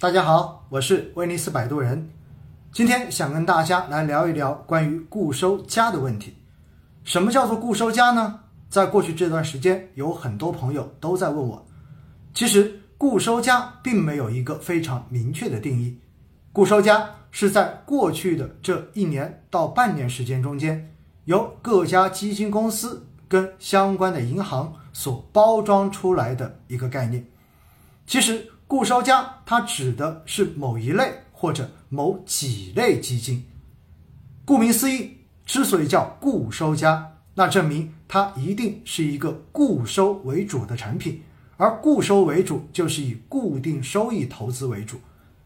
大家好，我是威尼斯摆渡人，今天想跟大家来聊一聊关于固收加的问题。什么叫做固收加呢？在过去这段时间，有很多朋友都在问我。其实，固收加并没有一个非常明确的定义。固收加是在过去的这一年到半年时间中间，由各家基金公司跟相关的银行所包装出来的一个概念。其实，固收加它指的是某一类或者某几类基金。顾名思义，之所以叫固收加，那证明它一定是一个固收为主的产品。而固收为主，就是以固定收益投资为主，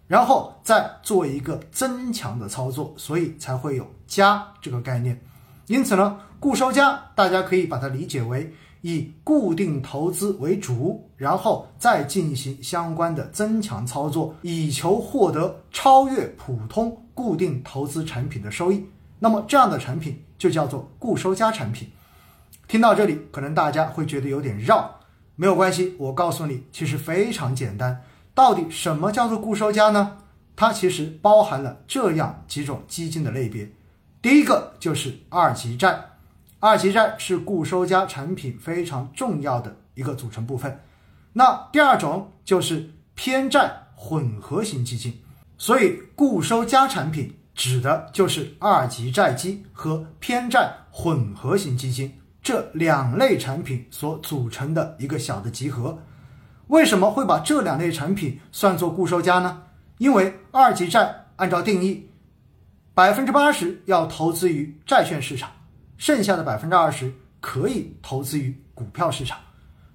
然后再做一个增强的操作，所以才会有加这个概念。因此呢，固收加大家可以把它理解为。以固定投资为主，然后再进行相关的增强操作，以求获得超越普通固定投资产品的收益。那么这样的产品就叫做固收加产品。听到这里，可能大家会觉得有点绕，没有关系，我告诉你，其实非常简单。到底什么叫做固收加呢？它其实包含了这样几种基金的类别。第一个就是二级债。二级债是固收加产品非常重要的一个组成部分。那第二种就是偏债混合型基金，所以固收加产品指的就是二级债基和偏债混合型基金这两类产品所组成的一个小的集合。为什么会把这两类产品算作固收加呢？因为二级债按照定义，百分之八十要投资于债券市场。剩下的百分之二十可以投资于股票市场，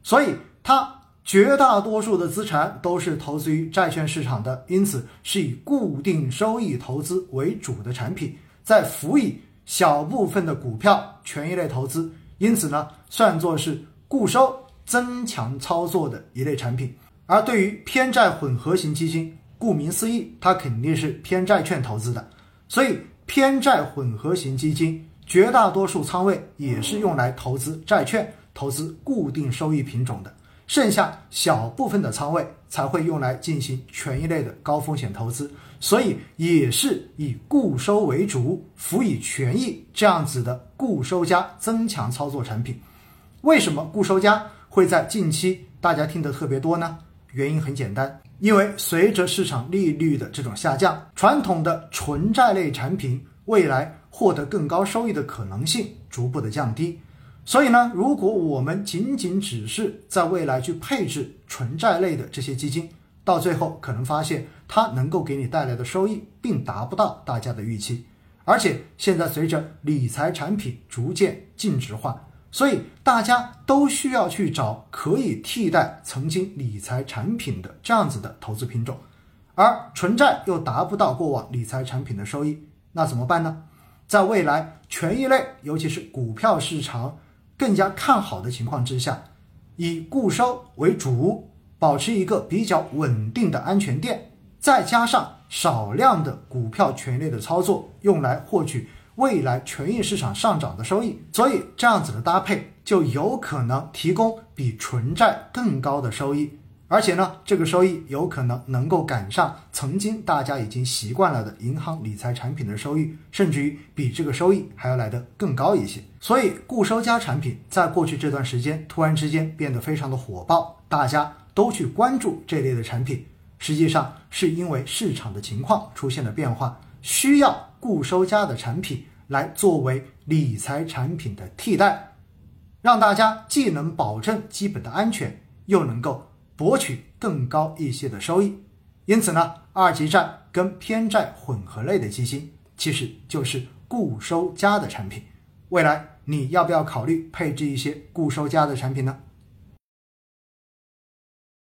所以它绝大多数的资产都是投资于债券市场的，因此是以固定收益投资为主的产品，再辅以小部分的股票权益类投资，因此呢，算作是固收增强操作的一类产品。而对于偏债混合型基金，顾名思义，它肯定是偏债券投资的，所以偏债混合型基金。绝大多数仓位也是用来投资债券、投资固定收益品种的，剩下小部分的仓位才会用来进行权益类的高风险投资，所以也是以固收为主，辅以权益这样子的固收加增强操作产品。为什么固收加会在近期大家听得特别多呢？原因很简单，因为随着市场利率的这种下降，传统的纯债类产品未来。获得更高收益的可能性逐步的降低，所以呢，如果我们仅仅只是在未来去配置纯债类的这些基金，到最后可能发现它能够给你带来的收益并达不到大家的预期。而且现在随着理财产品逐渐净值化，所以大家都需要去找可以替代曾经理财产品的这样子的投资品种，而纯债又达不到过往理财产品的收益，那怎么办呢？在未来权益类，尤其是股票市场更加看好的情况之下，以固收为主，保持一个比较稳定的安全垫，再加上少量的股票权益类的操作，用来获取未来权益市场上涨的收益，所以这样子的搭配就有可能提供比纯债更高的收益。而且呢，这个收益有可能能够赶上曾经大家已经习惯了的银行理财产品的收益，甚至于比这个收益还要来得更高一些。所以，固收加产品在过去这段时间突然之间变得非常的火爆，大家都去关注这类的产品。实际上，是因为市场的情况出现了变化，需要固收加的产品来作为理财产品的替代，让大家既能保证基本的安全，又能够。博取更高一些的收益，因此呢，二级债跟偏债混合类的基金其实就是固收加的产品。未来你要不要考虑配置一些固收加的产品呢？